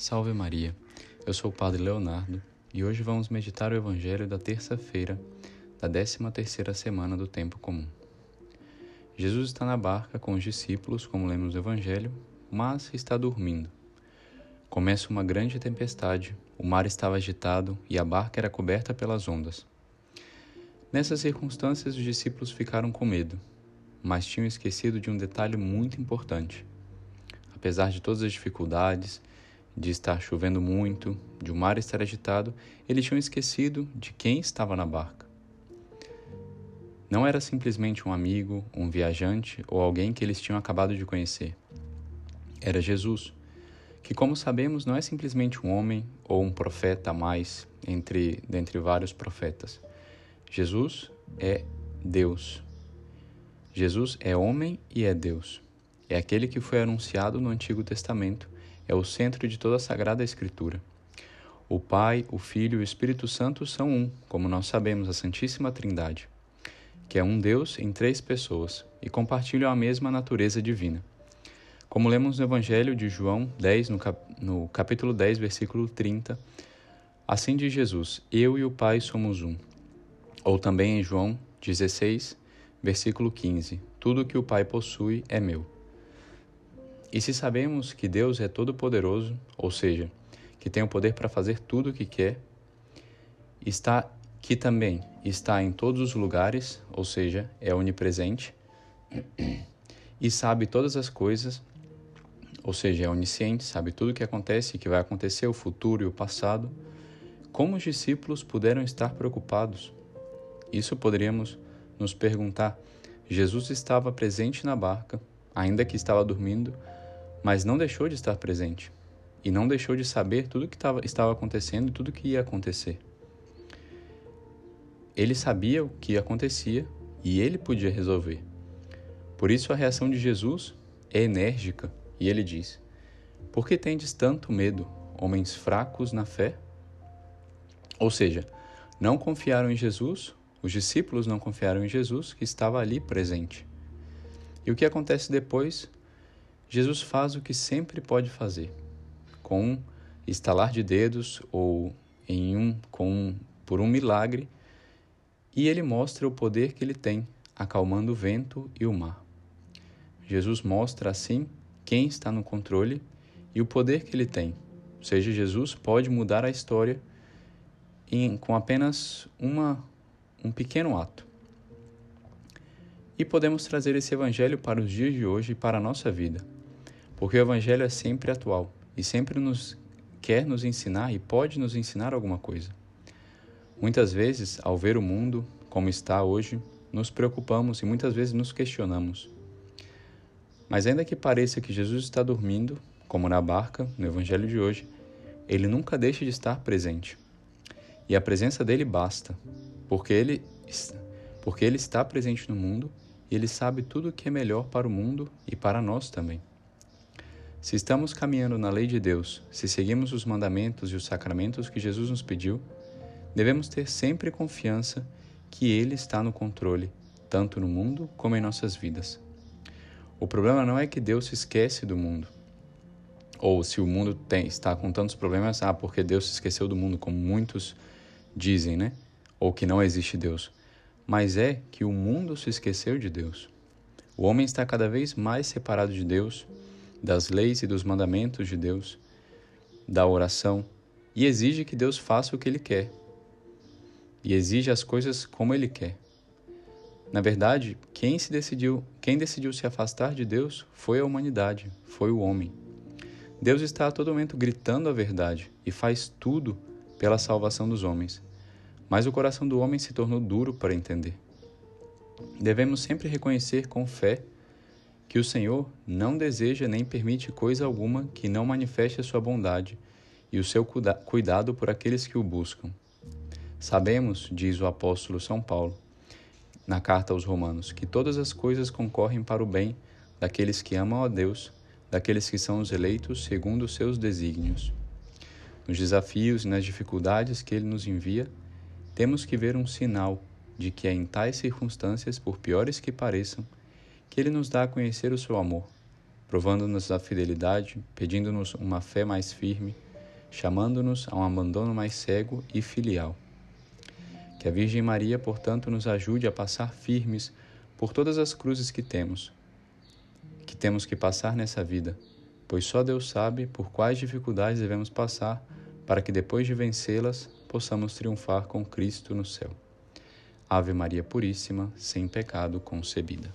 Salve Maria, eu sou o Padre Leonardo e hoje vamos meditar o Evangelho da terça-feira da 13 terceira semana do Tempo Comum. Jesus está na barca com os discípulos, como lemos no Evangelho, mas está dormindo. Começa uma grande tempestade, o mar estava agitado e a barca era coberta pelas ondas. Nessas circunstâncias, os discípulos ficaram com medo, mas tinham esquecido de um detalhe muito importante. Apesar de todas as dificuldades, de estar chovendo muito, de o mar estar agitado, eles tinham esquecido de quem estava na barca. Não era simplesmente um amigo, um viajante ou alguém que eles tinham acabado de conhecer. Era Jesus, que, como sabemos, não é simplesmente um homem ou um profeta a mais entre dentre vários profetas. Jesus é Deus. Jesus é homem e é Deus. É aquele que foi anunciado no Antigo Testamento é o centro de toda a Sagrada Escritura. O Pai, o Filho e o Espírito Santo são um, como nós sabemos, a Santíssima Trindade, que é um Deus em três pessoas e compartilham a mesma natureza divina. Como lemos no Evangelho de João 10, no, cap no capítulo 10, versículo 30, assim diz Jesus: Eu e o Pai somos um. Ou também em João 16, versículo 15: Tudo que o Pai possui é meu. E se sabemos que Deus é todo-poderoso, ou seja, que tem o poder para fazer tudo o que quer, está que também está em todos os lugares, ou seja, é onipresente, e sabe todas as coisas, ou seja, é onisciente, sabe tudo o que acontece e que vai acontecer, o futuro e o passado, como os discípulos puderam estar preocupados? Isso poderíamos nos perguntar. Jesus estava presente na barca, ainda que estava dormindo, mas não deixou de estar presente e não deixou de saber tudo o que tava, estava acontecendo e tudo o que ia acontecer. Ele sabia o que acontecia e ele podia resolver. Por isso a reação de Jesus é enérgica e ele diz: Por que tendes tanto medo, homens fracos na fé? Ou seja, não confiaram em Jesus, os discípulos não confiaram em Jesus que estava ali presente. E o que acontece depois Jesus faz o que sempre pode fazer, com um estalar de dedos ou em um com um, por um milagre, e ele mostra o poder que ele tem, acalmando o vento e o mar. Jesus mostra assim quem está no controle e o poder que ele tem. Ou seja, Jesus pode mudar a história em, com apenas uma, um pequeno ato. E podemos trazer esse evangelho para os dias de hoje e para a nossa vida porque o Evangelho é sempre atual e sempre nos quer nos ensinar e pode nos ensinar alguma coisa. Muitas vezes, ao ver o mundo como está hoje, nos preocupamos e muitas vezes nos questionamos. Mas ainda que pareça que Jesus está dormindo, como na barca, no Evangelho de hoje, ele nunca deixa de estar presente. E a presença dele basta, porque ele, porque ele está presente no mundo e ele sabe tudo o que é melhor para o mundo e para nós também. Se estamos caminhando na lei de Deus, se seguimos os mandamentos e os sacramentos que Jesus nos pediu, devemos ter sempre confiança que Ele está no controle, tanto no mundo como em nossas vidas. O problema não é que Deus se esquece do mundo, ou se o mundo tem, está com tantos problemas, ah, porque Deus se esqueceu do mundo, como muitos dizem, né? Ou que não existe Deus. Mas é que o mundo se esqueceu de Deus. O homem está cada vez mais separado de Deus das leis e dos mandamentos de Deus, da oração, e exige que Deus faça o que Ele quer. E exige as coisas como Ele quer. Na verdade, quem se decidiu, quem decidiu se afastar de Deus foi a humanidade, foi o homem. Deus está a todo momento gritando a verdade e faz tudo pela salvação dos homens. Mas o coração do homem se tornou duro para entender. Devemos sempre reconhecer com fé que o Senhor não deseja nem permite coisa alguma que não manifeste a sua bondade e o seu cuidado por aqueles que o buscam. Sabemos, diz o apóstolo São Paulo, na carta aos Romanos, que todas as coisas concorrem para o bem daqueles que amam a Deus, daqueles que são os eleitos segundo os seus desígnios. Nos desafios e nas dificuldades que ele nos envia, temos que ver um sinal de que é em tais circunstâncias, por piores que pareçam, que Ele nos dá a conhecer o seu amor, provando-nos a fidelidade, pedindo-nos uma fé mais firme, chamando-nos a um abandono mais cego e filial. Que a Virgem Maria, portanto, nos ajude a passar firmes por todas as cruzes que temos, que temos que passar nessa vida, pois só Deus sabe por quais dificuldades devemos passar para que depois de vencê-las possamos triunfar com Cristo no céu. Ave Maria Puríssima, sem pecado concebida.